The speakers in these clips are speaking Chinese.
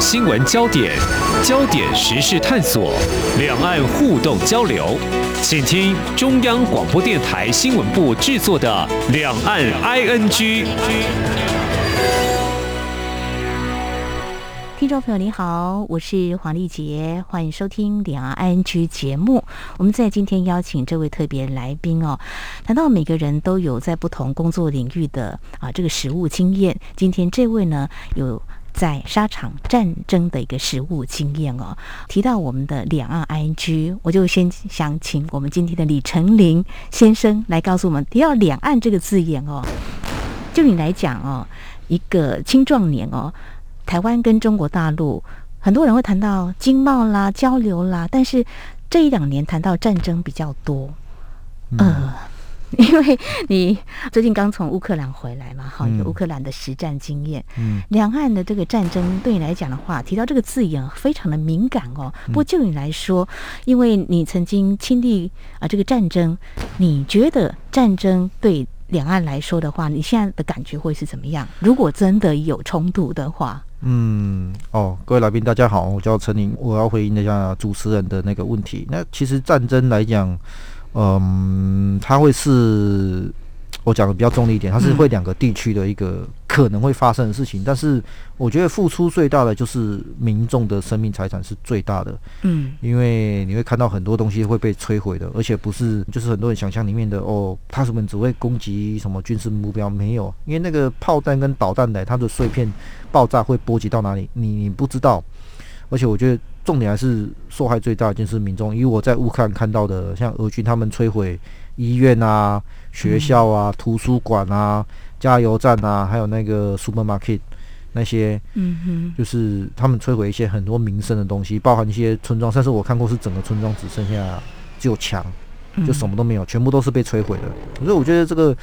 新闻焦点，焦点时事探索，两岸互动交流，请听中央广播电台新闻部制作的《两岸 ING》。听众朋友你好，我是黄丽杰，欢迎收听《两岸 ING》节目。我们在今天邀请这位特别来宾哦，谈到每个人都有在不同工作领域的啊这个实务经验。今天这位呢有在沙场战争的一个实务经验哦。提到我们的两岸 ING，我就先想请我们今天的李成林先生来告诉我们，提到两岸这个字眼哦，就你来讲哦，一个青壮年哦。台湾跟中国大陆，很多人会谈到经贸啦、交流啦，但是这一两年谈到战争比较多。嗯、呃，因为你最近刚从乌克兰回来嘛，哈，有乌克兰的实战经验。嗯，两岸的这个战争对你来讲的话，提到这个字眼非常的敏感哦。不过就你来说，因为你曾经亲历啊这个战争，你觉得战争对两岸来说的话，你现在的感觉会是怎么样？如果真的有冲突的话？嗯，哦，各位来宾，大家好，我叫陈宁，我要回应一下主持人的那个问题。那其实战争来讲，嗯，它会是。我讲的比较中立一点，它是会两个地区的一个可能会发生的事情，嗯、但是我觉得付出最大的就是民众的生命财产是最大的，嗯，因为你会看到很多东西会被摧毁的，而且不是就是很多人想象里面的哦，他什么只会攻击什么军事目标，没有，因为那个炮弹跟导弹来，它的碎片爆炸会波及到哪里，你你不知道，而且我觉得重点还是受害最大的就是民众，因为我在乌克兰看到的，像俄军他们摧毁医院啊。学校啊，图书馆啊，加油站啊，还有那个 supermarket 那些，嗯哼，就是他们摧毁一些很多民生的东西，包含一些村庄。但是我看过是整个村庄只剩下只有墙，就什么都没有，全部都是被摧毁的。所以我觉得这个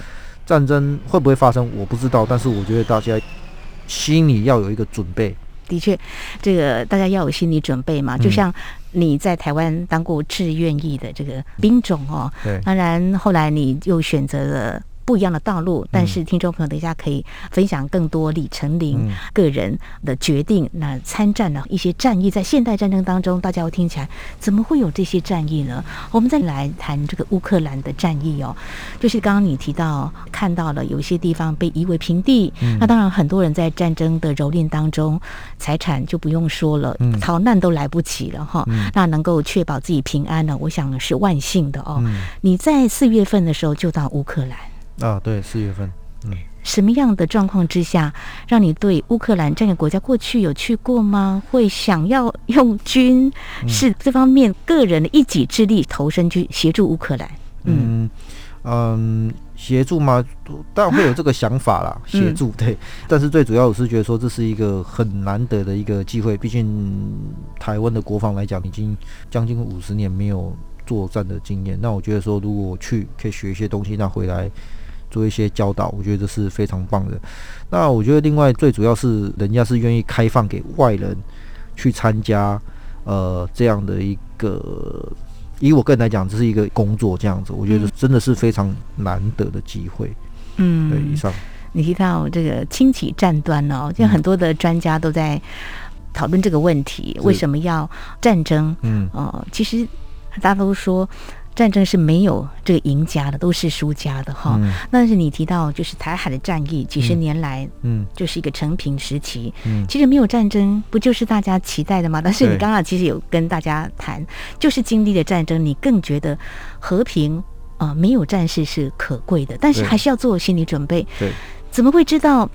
战争会不会发生，我不知道。但是我觉得大家心里要有一个准备。的确，这个大家要有心理准备嘛。就像你在台湾当过志愿役的这个兵种哦，对，当然后来你又选择了。不一样的道路，但是听众朋友等一下可以分享更多李成林个人的决定。那参战的一些战役，在现代战争当中，大家会听起来怎么会有这些战役呢？我们再来谈这个乌克兰的战役哦，就是刚刚你提到看到了有一些地方被夷为平地，那当然很多人在战争的蹂躏当中，财产就不用说了，逃难都来不及了哈。那能够确保自己平安呢，我想是万幸的哦。你在四月份的时候就到乌克兰。啊，对，四月份，嗯，什么样的状况之下，让你对乌克兰这样的国家过去有去过吗？会想要用军事这方面个人的一己之力投身去协助乌克兰？嗯嗯，协助吗？当然会有这个想法啦，协助对。但是最主要我是觉得说，这是一个很难得的一个机会，毕竟台湾的国防来讲，已经将近五十年没有作战的经验。那我觉得说，如果我去可以学一些东西，那回来。做一些教导，我觉得这是非常棒的。那我觉得另外最主要是，人家是愿意开放给外人去参加，呃，这样的一个，以我个人来讲，这是一个工作这样子。我觉得真的是非常难得的机会。嗯，对，以上你提到这个清起战端哦，就很多的专家都在讨论这个问题，嗯、为什么要战争？嗯，哦、呃，其实大家都说。战争是没有这个赢家的，都是输家的哈。嗯、但是你提到就是台海的战役，几十年来，嗯，就是一个成平时期。嗯，其实没有战争，不就是大家期待的吗？但是你刚刚其实有跟大家谈，就是经历了战争，你更觉得和平啊、呃，没有战事是可贵的。但是还是要做心理准备。对，怎么会知道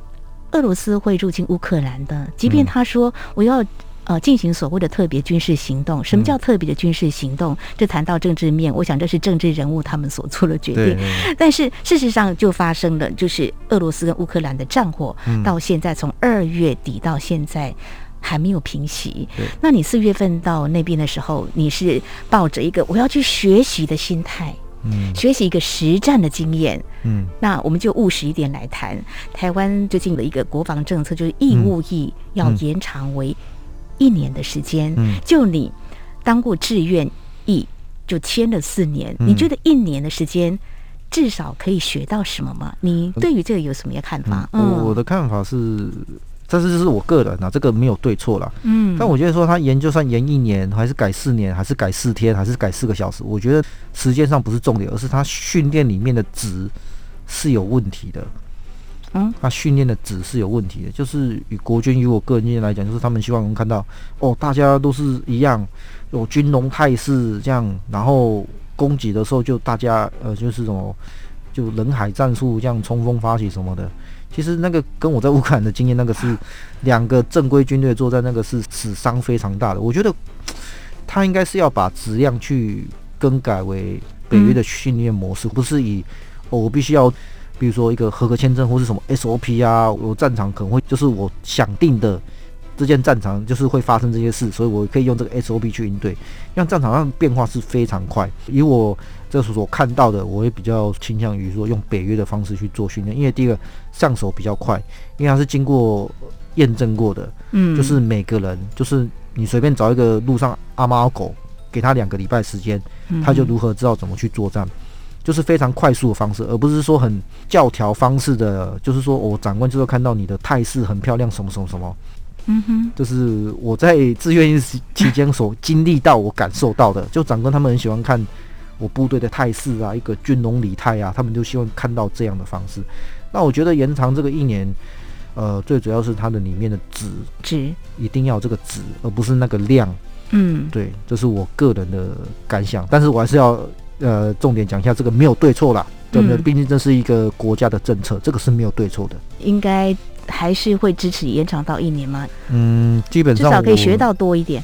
俄罗斯会入侵乌克兰的？即便他说我要。呃，进行所谓的特别军事行动，什么叫特别的军事行动？这谈到政治面，我想这是政治人物他们所做的决定。但是事实上就发生了，就是俄罗斯跟乌克兰的战火到现在从二月底到现在还没有平息。那你四月份到那边的时候，你是抱着一个我要去学习的心态，嗯，学习一个实战的经验，嗯，那我们就务实一点来谈。台湾最近的一个国防政策就是义务役要延长为。一年的时间，就你当过志愿役，就签了四年。你觉得一年的时间至少可以学到什么吗？你对于这个有什么样看法？嗯，我的看法是，但是这是我个人啊，这个没有对错啦。嗯，但我觉得说他延就算延一年，还是改四年，还是改四天，还是改四个小时，我觉得时间上不是重点，而是他训练里面的值是有问题的。嗯，他训练的质是有问题的，就是以国军与我个人经验来讲，就是他们希望能看到哦，大家都是一样，有军容态势这样，然后攻击的时候就大家呃就是什么就人海战术这样冲锋发起什么的。其实那个跟我在乌克兰的经验，那个是两个正规军队作战，那个是死伤非常大的。我觉得他应该是要把质量去更改为北约的训练模式，不是以哦我必须要。比如说一个合格签证或是什么 SOP 啊，我战场可能会就是我想定的这件战场就是会发生这些事，所以我可以用这个 SOP 去应对。因为战场上变化是非常快，以我这所看到的，我会比较倾向于说用北约的方式去做训练，因为第一个上手比较快，因为它是经过验证过的，嗯，就是每个人就是你随便找一个路上阿猫阿狗，给他两个礼拜时间，他就如何知道怎么去作战。就是非常快速的方式，而不是说很教条方式的。就是说我长官就是看到你的态势很漂亮，什么什么什么。嗯哼，就是我在志愿役期间所经历到、我感受到的，就长官他们很喜欢看我部队的态势啊，一个军容礼态啊，他们就希望看到这样的方式。那我觉得延长这个一年，呃，最主要是它的里面的质质一定要这个质，而不是那个量。嗯，对，这是我个人的感想，但是我还是要。呃，重点讲一下，这个没有对错啦，对不对？毕竟这是一个国家的政策，这个是没有对错的。应该还是会支持延长到一年吗？嗯，基本上至少可以学到多一点。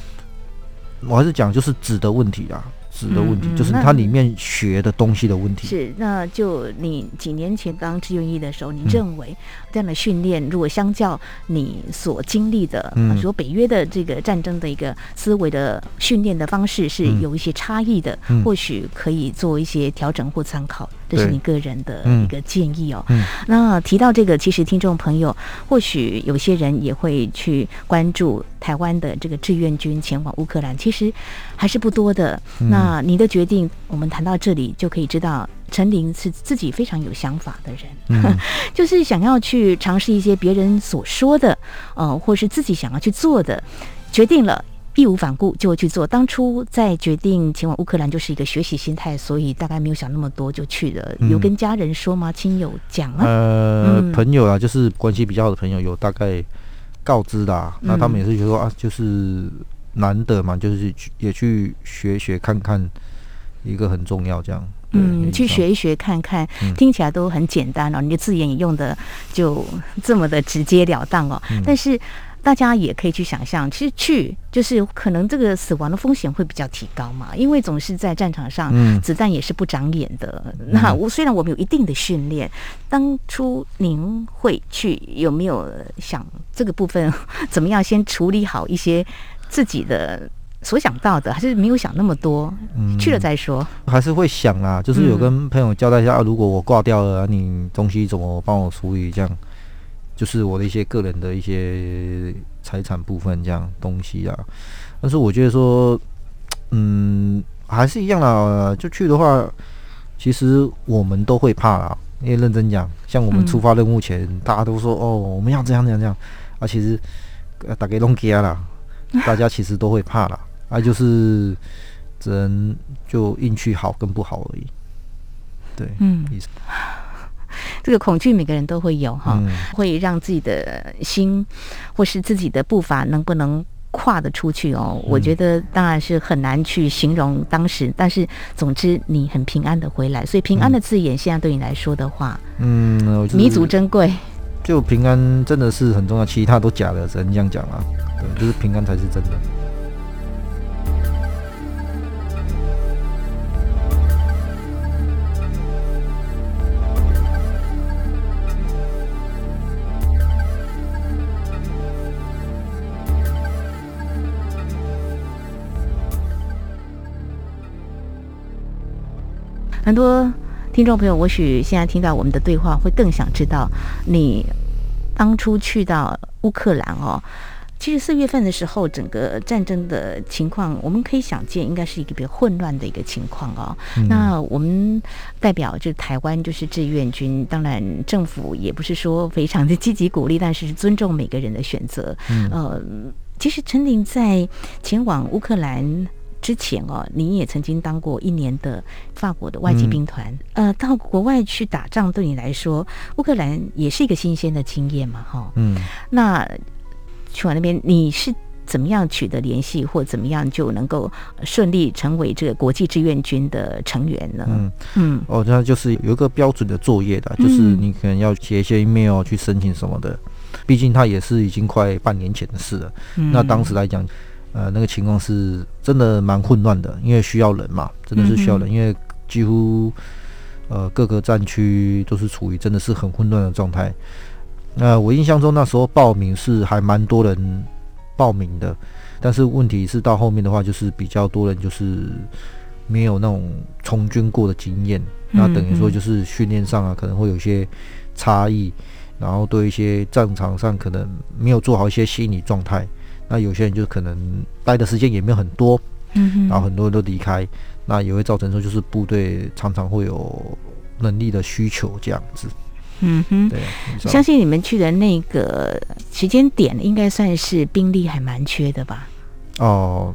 我还是讲就是纸的问题啦。的问题、就是它里面学的东西的问题。是，那就你几年前当志愿役的时候，你认为这样的训练，如果相较你所经历的，嗯，说北约的这个战争的一个思维的训练的方式是有一些差异的，嗯、或许可以做一些调整或参考。这是你个人的一个建议哦。嗯，那提到这个，其实听众朋友或许有些人也会去关注台湾的这个志愿军前往乌克兰，其实还是不多的。那你的决定，我们谈到这里就可以知道，陈琳是自己非常有想法的人，嗯、就是想要去尝试一些别人所说的，呃，或是自己想要去做的，决定了。义无反顾就去做。当初在决定前往乌克兰，就是一个学习心态，所以大概没有想那么多就去了。嗯、有跟家人说吗？亲友讲吗？呃，嗯、朋友啊，就是关系比较好的朋友，有大概告知的、啊。那他们也是觉得说啊，就是难得嘛，就是去也去学学看看，一个很重要这样。嗯，去学一学看看，嗯、听起来都很简单哦。你的字眼也用的就这么的直截了当哦，嗯、但是。大家也可以去想象，其实去就是可能这个死亡的风险会比较提高嘛，因为总是在战场上，子弹也是不长眼的。嗯、那我虽然我们有一定的训练，当初您会去有没有想这个部分 怎么样先处理好一些自己的所想到的，还是没有想那么多，嗯、去了再说？还是会想啊，就是有跟朋友交代一下，嗯、啊，如果我挂掉了，你东西怎么帮我处理这样。就是我的一些个人的一些财产部分这样东西啊，但是我觉得说，嗯，还是一样啦。就去的话，其实我们都会怕啦。因为认真讲，像我们出发任务前，嗯、大家都说哦，我们要这样这样这样啊。其实大家拢惊啦，大家其实都会怕啦。啊，就是只能就运气好跟不好而已。对，嗯，意思。这个恐惧每个人都会有哈，嗯、会让自己的心或是自己的步伐能不能跨得出去哦？嗯、我觉得当然是很难去形容当时，但是总之你很平安的回来，所以平安的字眼现在对你来说的话，嗯，弥足珍贵。就平安真的是很重要，其他都假的，只能这样讲啊。对，就是平安才是真的。很多听众朋友，或许现在听到我们的对话，会更想知道你当初去到乌克兰哦，其实四月份的时候，整个战争的情况，我们可以想见，应该是一个比较混乱的一个情况哦。嗯、那我们代表就台湾就是志愿军，当然政府也不是说非常的积极鼓励，但是尊重每个人的选择。嗯、呃，其实陈林在前往乌克兰之前哦，你也曾经当过一年的法国的外籍兵团。嗯、呃，到国外去打仗，对你来说，乌克兰也是一个新鲜的经验嘛？哈，嗯，那。去往那边，你是怎么样取得联系，或怎么样就能够顺利成为这个国际志愿军的成员呢？嗯嗯，哦，那就是有一个标准的作业的，就是你可能要写一些 email 去申请什么的。毕竟它也是已经快半年前的事了。嗯、那当时来讲，呃，那个情况是真的蛮混乱的，因为需要人嘛，真的是需要人，嗯、因为几乎呃各个战区都是处于真的是很混乱的状态。呃，我印象中那时候报名是还蛮多人报名的，但是问题是到后面的话，就是比较多人就是没有那种从军过的经验，那等于说就是训练上啊可能会有一些差异，然后对一些战场上可能没有做好一些心理状态，那有些人就可能待的时间也没有很多，嗯然后很多人都离开，那也会造成说就是部队常常会有能力的需求这样子。嗯哼，对，相信你们去的那个时间点，应该算是兵力还蛮缺的吧？哦，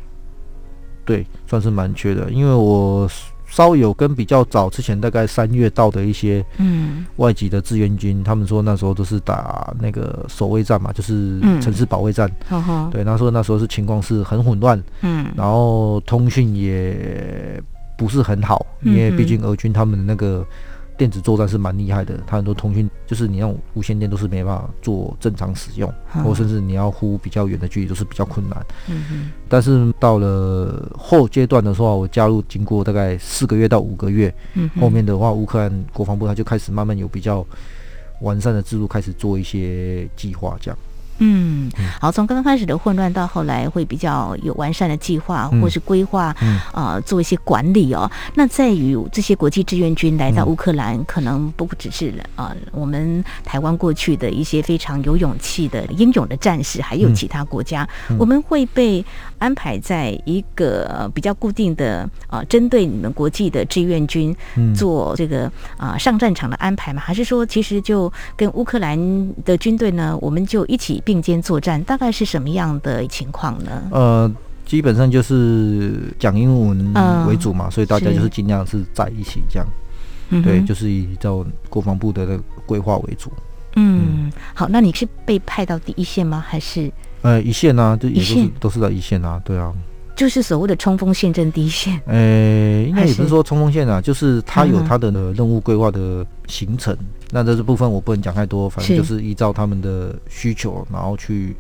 对，算是蛮缺的，因为我稍有跟比较早之前，大概三月到的一些嗯外籍的志愿军，嗯、他们说那时候都是打那个守卫战嘛，就是城市保卫战。嗯、对，那时候那时候是情况是很混乱，嗯，然后通讯也不是很好，因为毕竟俄军他们的那个。电子作战是蛮厉害的，它很多通讯就是你用无线电都是没办法做正常使用，嗯、或甚至你要呼比较远的距离都是比较困难。嗯哼。但是到了后阶段的时候，我加入经过大概四个月到五个月，嗯，后面的话，乌克兰国防部它就开始慢慢有比较完善的制度，开始做一些计划这样。嗯，好，从刚刚开始的混乱到后来会比较有完善的计划或是规划，啊、嗯。呃，做一些管理哦。那在于这些国际志愿军来到乌克兰，嗯、可能不只是啊、呃，我们台湾过去的一些非常有勇气的英勇的战士，还有其他国家，嗯、我们会被安排在一个比较固定的啊、呃，针对你们国际的志愿军做这个啊、呃、上战场的安排吗？还是说，其实就跟乌克兰的军队呢，我们就一起并肩作战，大概是什么样的情况呢？呃，基本上就是讲英文为主嘛，呃、所以大家就是尽量是在一起这样。嗯、对，就是以照国防部的规划为主。嗯，嗯好，那你是被派到第一线吗？还是？呃，一线啊，就也都是线都是在一线啊，对啊。就是所谓的冲锋陷阵第一线。呃，应该也不是说冲锋线啊，是就是他有他的任务规划的行程。嗯那这部分我不能讲太多，反正就是依照他们的需求，然后去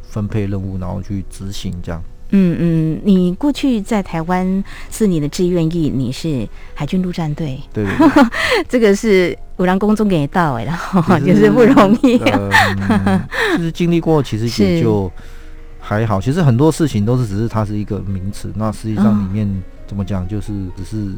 分配任务，然后去执行这样。嗯嗯，你过去在台湾是你的志愿役，你是海军陆战队。对，对，对，这个是五郎公中给你到哎，然后就是不容易。嗯，就是经历过，其实也 就还好。其实很多事情都是只是它是一个名词，那实际上里面、哦、怎么讲，就是只是。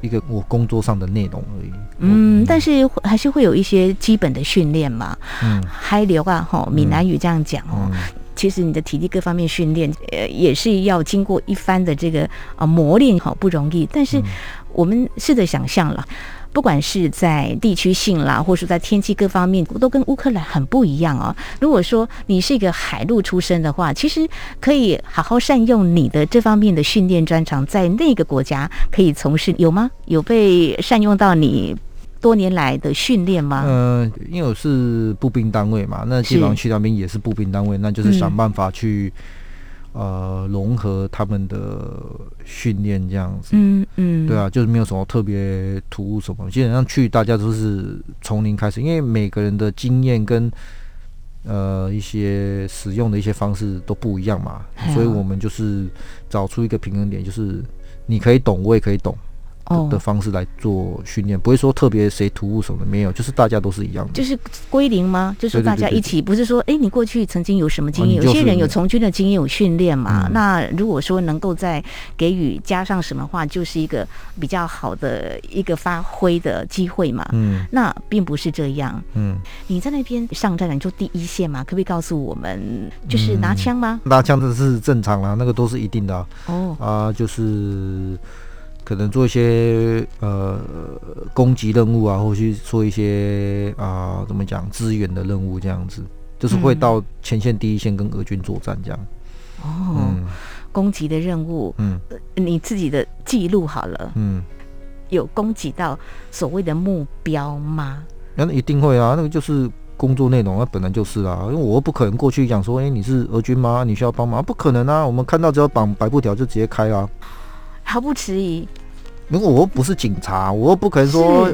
一个我工作上的内容而已。嗯，但是还是会有一些基本的训练嘛。嗯，嗨流啊，吼，闽南语这样讲哦。嗯、其实你的体力各方面训练，呃，也是要经过一番的这个啊磨练，好不容易。但是我们试着想象了。不管是在地区性啦，或者说在天气各方面，都跟乌克兰很不一样哦。如果说你是一个海陆出身的话，其实可以好好善用你的这方面的训练专长，在那个国家可以从事，有吗？有被善用到你多年来的训练吗？嗯、呃，因为我是步兵单位嘛，那基本上去那边也是步兵单位，那就是想办法去。呃，融合他们的训练这样子，嗯嗯，对啊，就是没有什么特别突兀什么，基本上去大家都是从零开始，因为每个人的经验跟呃一些使用的一些方式都不一样嘛，所以我们就是找出一个平衡点，就是你可以懂，我也可以懂，哦的方式来做训练，不会说特别谁突兀什么的，没有，就是大家都是一样的。就是归零吗？就是大家一起，不是说哎，你过去曾经有什么经验？有些人有从军的经验，有训练嘛。嗯、那如果说能够再给予加上什么话，就是一个比较好的一个发挥的机会嘛。嗯，那并不是这样。嗯，你在那边上战场，你就第一线嘛？可不可以告诉我们，就是拿枪吗？拿枪这是正常啦，那个都是一定的、啊。哦，啊，就是。可能做一些呃攻击任务啊，或去做一些啊、呃、怎么讲支援的任务，这样子就是会到前线第一线跟俄军作战这样。哦，嗯、攻击的任务，嗯，你自己的记录好了，嗯，有攻击到所谓的目标吗？那、啊、一定会啊，那个就是工作内容，那本来就是啦、啊，因为我不可能过去讲说，哎、欸，你是俄军吗？你需要帮忙？不可能啊，我们看到只要绑白布条就直接开啊，毫不迟疑。如果我又不是警察，我又不可能说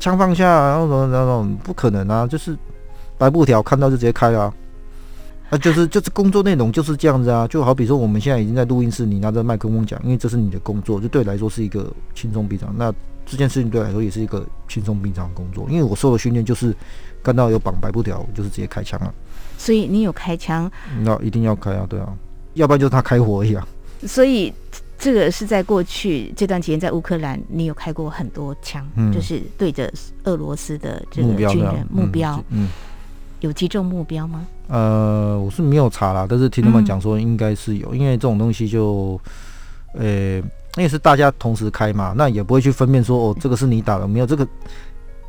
枪放下，然后什么那种不可能啊！就是白布条看到就直接开啊，那就是就是工作内容就是这样子啊。就好比说我们现在已经在录音室，你拿着麦克风讲，因为这是你的工作，就对来说是一个轻松平常。那这件事情对来说也是一个轻松平常的工作，因为我受的训练就是看到有绑白布条，就是直接开枪啊。所以你有开枪？那一定要开啊，对啊，要不然就是他开火而已啊。所以。这个是在过去这段期间，在乌克兰，你有开过很多枪，嗯、就是对着俄罗斯的这个军人目标，嗯，嗯有击中目标吗？呃，我是没有查啦，但是听他们讲说应该是有，嗯、因为这种东西就，呃，那也是大家同时开嘛，那也不会去分辨说哦，这个是你打的，没有这个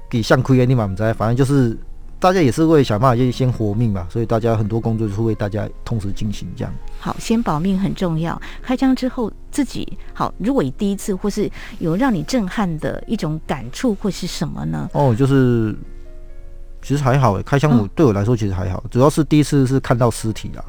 给像亏啊，你满不在，反正就是。大家也是为想办法先活命嘛，所以大家很多工作就是为大家同时进行这样。好，先保命很重要。开枪之后自己好，如果你第一次或是有让你震撼的一种感触会是什么呢？哦，就是其实还好诶，开枪我对我来说其实还好，哦、主要是第一次是看到尸体啦。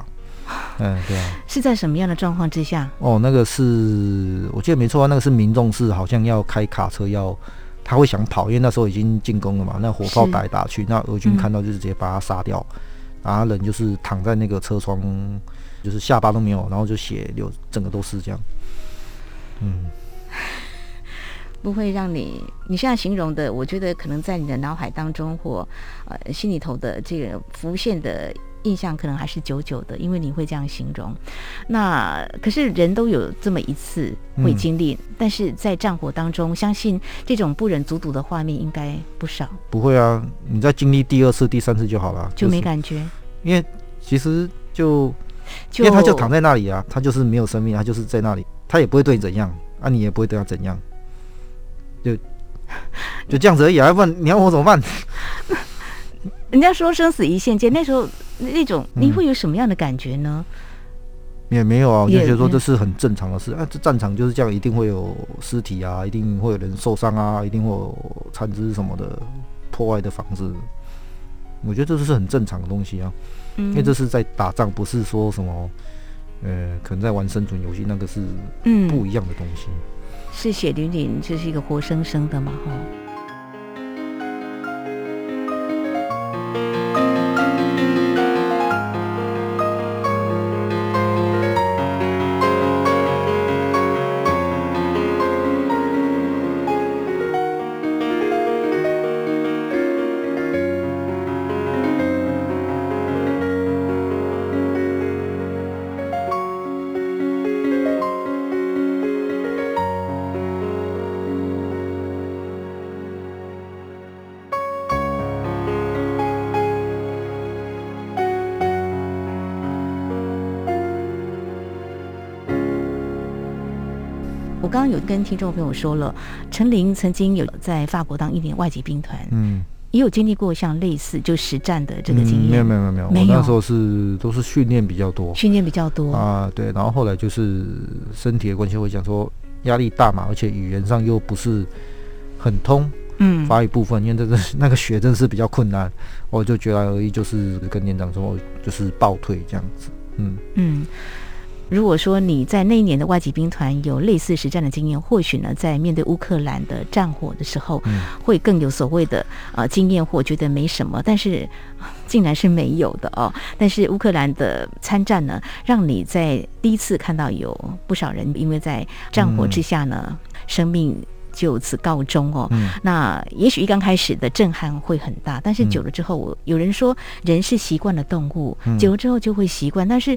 嗯，对啊。是在什么样的状况之下？哦，那个是我记得没错啊，那个是民众是好像要开卡车要。他会想跑，因为那时候已经进攻了嘛。那火炮打来打去，那俄军看到就是直接把他杀掉，嗯、然后人就是躺在那个车窗，就是下巴都没有，然后就血流，整个都是这样。嗯，不会让你你现在形容的，我觉得可能在你的脑海当中或呃心里头的这个浮现的。印象可能还是久久的，因为你会这样形容。那可是人都有这么一次会经历，嗯、但是在战火当中，相信这种不忍卒睹的画面应该不少。不会啊，你再经历第二次、第三次就好了，就没感觉。就是、因为其实就，就因为他就躺在那里啊，他就是没有生命，他就是在那里，他也不会对你怎样，啊，你也不会对他怎样，就就这样子而已啊，要不然你要我怎么办？人家说生死一线间，那时候那种你会有什么样的感觉呢？嗯、也没有啊，我就觉得说这是很正常的事啊。这战场就是这样，一定会有尸体啊，一定会有人受伤啊，一定会有残肢什么的破坏的房子。我觉得这是很正常的东西啊，嗯、因为这是在打仗，不是说什么呃，可能在玩生存游戏，那个是不一样的东西。嗯、是血淋淋，这是一个活生生的嘛，哈。刚刚有跟听众朋友说了，陈琳曾经有在法国当一年外籍兵团，嗯，也有经历过像类似就实战的这个经验。没有没有没有没有，我那时候是都是训练比较多，训练比较多啊，对。然后后来就是身体的关系，会讲说压力大嘛，而且语言上又不是很通，嗯，法语部分，因为这个那个学真是比较困难，我就觉得而已，就是跟年长说，就是报退这样子，嗯嗯。如果说你在那一年的外籍兵团有类似实战的经验，或许呢，在面对乌克兰的战火的时候，会更有所谓的呃经验，或觉得没什么，但是 竟然是没有的哦。但是乌克兰的参战呢，让你在第一次看到有不少人因为在战火之下呢，生命就此告终哦。嗯、那也许一刚开始的震撼会很大，但是久了之后，我、嗯、有人说人是习惯了动物，嗯、久了之后就会习惯。但是，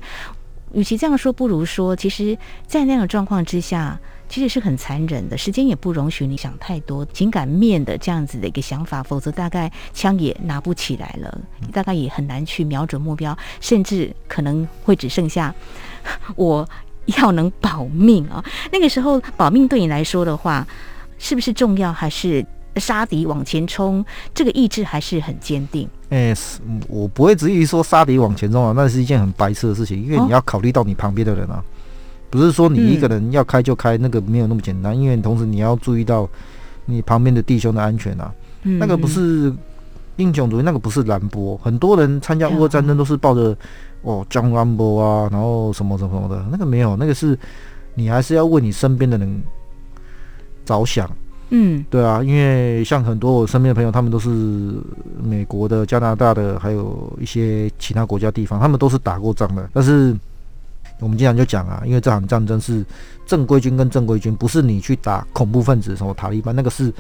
与其这样说，不如说，其实，在那样的状况之下，其实是很残忍的。时间也不容许你想太多情感面的这样子的一个想法，否则大概枪也拿不起来了，大概也很难去瞄准目标，甚至可能会只剩下 我。要能保命啊！那个时候保命对你来说的话，是不是重要？还是杀敌往前冲？这个意志还是很坚定。哎、欸，我不会执意说杀敌往前冲啊，那是一件很白痴的事情，因为你要考虑到你旁边的人啊，哦、不是说你一个人要开就开，那个没有那么简单。嗯、因为同时你要注意到你旁边的弟兄的安全啊，嗯、那个不是英雄主义，那个不是蓝波。很多人参加乌俄战争都是抱着。哦，江安波啊，然后什么什么什么的，那个没有，那个是你还是要为你身边的人着想，嗯，对啊，因为像很多我身边的朋友，他们都是美国的、加拿大的，还有一些其他国家地方，他们都是打过仗的。但是我们经常就讲啊，因为这场战争是正规军跟正规军，不是你去打恐怖分子什么塔利班，那个是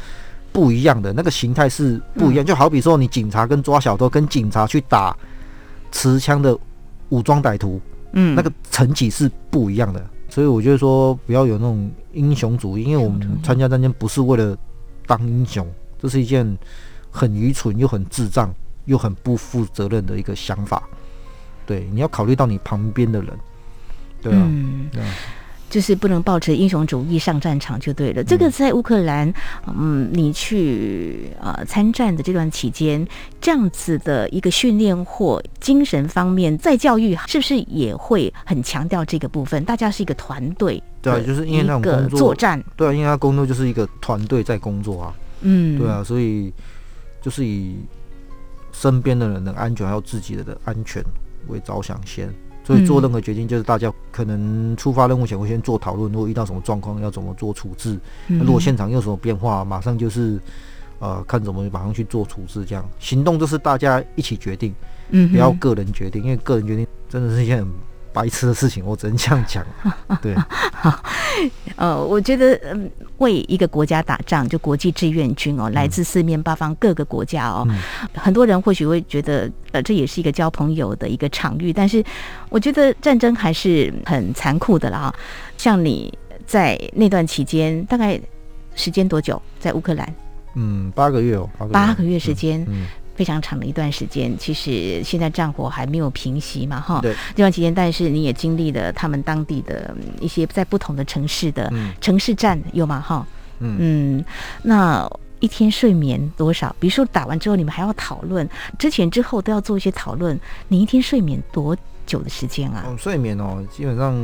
不一样的，那个形态是不一样。嗯、就好比说，你警察跟抓小偷，跟警察去打持枪的。武装歹徒，嗯，那个层级是不一样的，所以我觉得说不要有那种英雄主义，因为我们参加战争不是为了当英雄，这是一件很愚蠢又很智障又很不负责任的一个想法。对，你要考虑到你旁边的人，对啊，嗯。对啊就是不能抱持英雄主义上战场就对了。这个在乌克兰，嗯，你去呃参战的这段期间，这样子的一个训练或精神方面，在教育是不是也会很强调这个部分？大家是一个团队，对啊，就是因为那种工作战，对啊，因为他工作就是一个团队在工作啊，嗯，对啊，所以就是以身边的人的安全还有自己的的安全为着想先。所以做任何决定，就是大家可能出发任务前会先做讨论，如果遇到什么状况要怎么做处置。那如果现场有什么变化，马上就是呃看怎么马上去做处置。这样行动就是大家一起决定，不要个人决定，因为个人决定真的是一件很白痴的事情，我只能这样讲。对，好，呃，我觉得嗯，为一个国家打仗，就国际志愿军哦，来自四面八方各个国家哦，嗯、很多人或许会觉得呃，这也是一个交朋友的一个场域，但是我觉得战争还是很残酷的了啊。像你在那段期间，大概时间多久在乌克兰？嗯，八个月哦，八个月，八个月时间。嗯嗯非常长的一段时间，其实现在战火还没有平息嘛，哈。对。这段期间，但是你也经历了他们当地的一些在不同的城市的城市战，有吗？哈。嗯。嗯。那一天睡眠多少？比如说打完之后，你们还要讨论，之前之后都要做一些讨论。你一天睡眠多久的时间啊？嗯，睡眠哦，基本上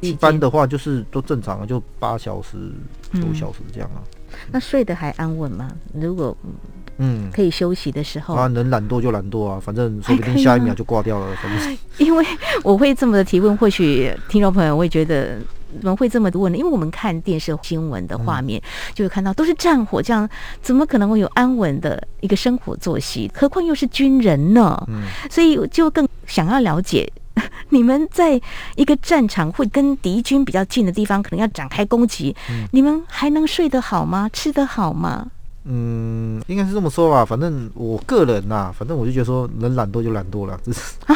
一般的话就是都正常，就八小时、九小时这样啊。嗯。那睡得还安稳吗？如果嗯，可以休息的时候啊，能懒惰就懒惰啊，反正说不定下一秒就挂掉了。反正因为我会这么的提问，或许听众朋友会觉得怎么会这么问呢？因为我们看电视新闻的画面，嗯、就会看到都是战火，这样怎么可能会有安稳的一个生活作息？何况又是军人呢？嗯，所以就更想要了解，你们在一个战场会跟敌军比较近的地方，可能要展开攻击，嗯、你们还能睡得好吗？吃得好吗？嗯，应该是这么说吧。反正我个人呐、啊，反正我就觉得说，能懒惰就懒惰了。这是、啊、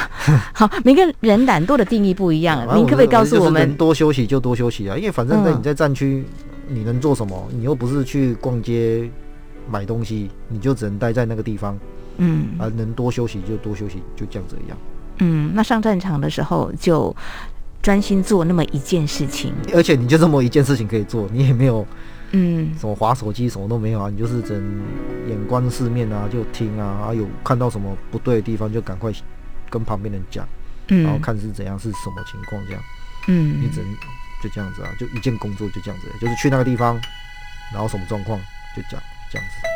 好，每个人懒惰的定义不一样。您可不可以告诉我们，能多休息就多休息啊？因为反正在你在战区，你能做什么？你又不是去逛街买东西，你就只能待在那个地方。嗯，啊，能多休息就多休息，就这样子一样。嗯，那上战场的时候就专心做那么一件事情，而且你就这么一件事情可以做，你也没有。嗯，什么划手机什么都没有啊，你就是只能眼观四面啊，就听啊，啊有看到什么不对的地方就赶快跟旁边人讲，嗯，然后看是怎样是什么情况这样，嗯，你只能就这样子啊，就一件工作就这样子，就是去那个地方，然后什么状况就讲这样子。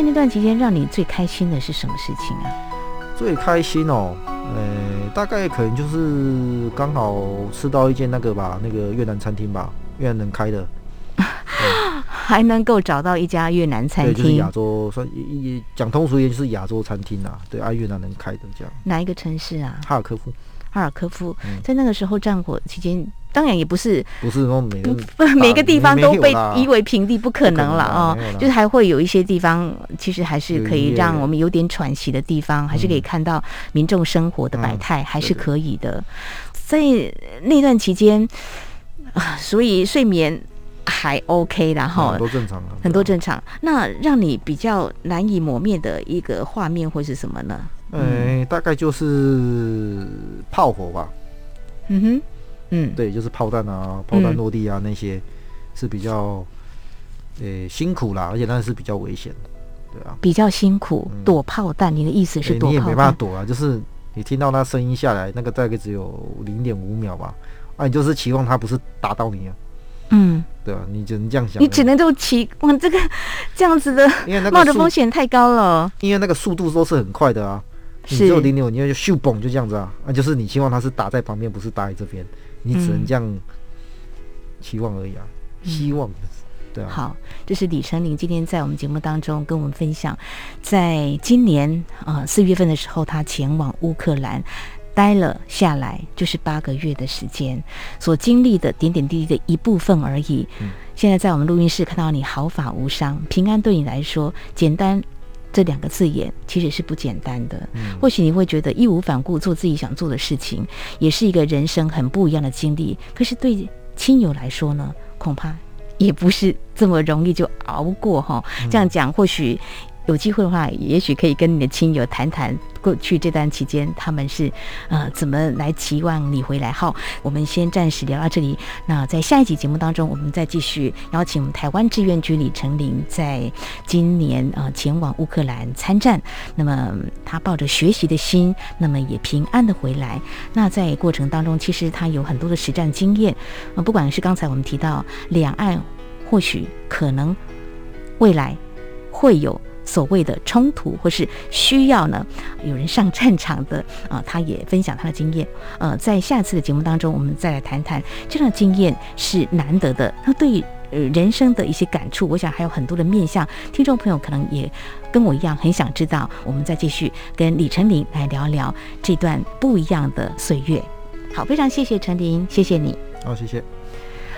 在那段期间，让你最开心的是什么事情啊？最开心哦，呃，大概可能就是刚好吃到一间那个吧，那个越南餐厅吧，越南人开的，还能够找到一家越南餐厅，对，就是亚洲算也讲通俗一点就是亚洲餐厅啊，对，啊，越南人开的这样。哪一个城市啊？哈尔科夫。哈尔科夫，在那个时候战火期间，当然也不是不是说每个每个地方都被夷为平地，不可能了哦。就是还会有一些地方，其实还是可以让我们有点喘息的地方，还是可以看到民众生活的百态，还是可以的。在那段期间啊，所以睡眠还 OK，然后很多正常，很多正常。那让你比较难以磨灭的一个画面会是什么呢？嗯，大概就是炮火吧。嗯哼，嗯，对，就是炮弹啊，炮弹落地啊，那些是比较，呃、欸，辛苦啦，而且那是比较危险的，对啊，比较辛苦，躲炮弹。你的意思是躲炮弹？欸、你也没办法躲啊，就是你听到那声音下来，那个大概只有零点五秒吧，啊，你就是期望它不是打到你啊。嗯，对啊，你只能这样想，你只能就期望这个 这样子的，因为那个冒着风险太高了，因为那个速度都是很快的啊。你只有零点五，你就咻嘣就这样子啊，那就是你希望它是打在旁边，不是打在这边，你只能这样期望而已啊，嗯、希望，对啊。好，这是李成林今天在我们节目当中跟我们分享，在今年啊四月份的时候，他前往乌克兰待了下来，就是八个月的时间，所经历的点点滴滴的一部分而已。嗯、现在在我们录音室看到你毫发无伤，平安对你来说简单。这两个字眼其实是不简单的。嗯、或许你会觉得义无反顾做自己想做的事情，也是一个人生很不一样的经历。可是对亲友来说呢，恐怕也不是这么容易就熬过哈。这样讲，或许。有机会的话，也许可以跟你的亲友谈谈过去这段期间他们是呃怎么来期望你回来。好，我们先暂时聊到这里。那在下一集节目当中，我们再继续邀请我们台湾志愿军李成林，在今年呃前往乌克兰参战。那么他抱着学习的心，那么也平安的回来。那在过程当中，其实他有很多的实战经验。呃，不管是刚才我们提到两岸，或许可能未来会有。所谓的冲突或是需要呢，有人上战场的啊、他也分享他的经验。呃，在下次的节目当中，我们再来谈谈这样的经验是难得的。那对于呃人生的一些感触，我想还有很多的面向，听众朋友可能也跟我一样很想知道。我们再继续跟李成林来聊聊这段不一样的岁月。好，非常谢谢陈林，谢谢你。好，谢谢。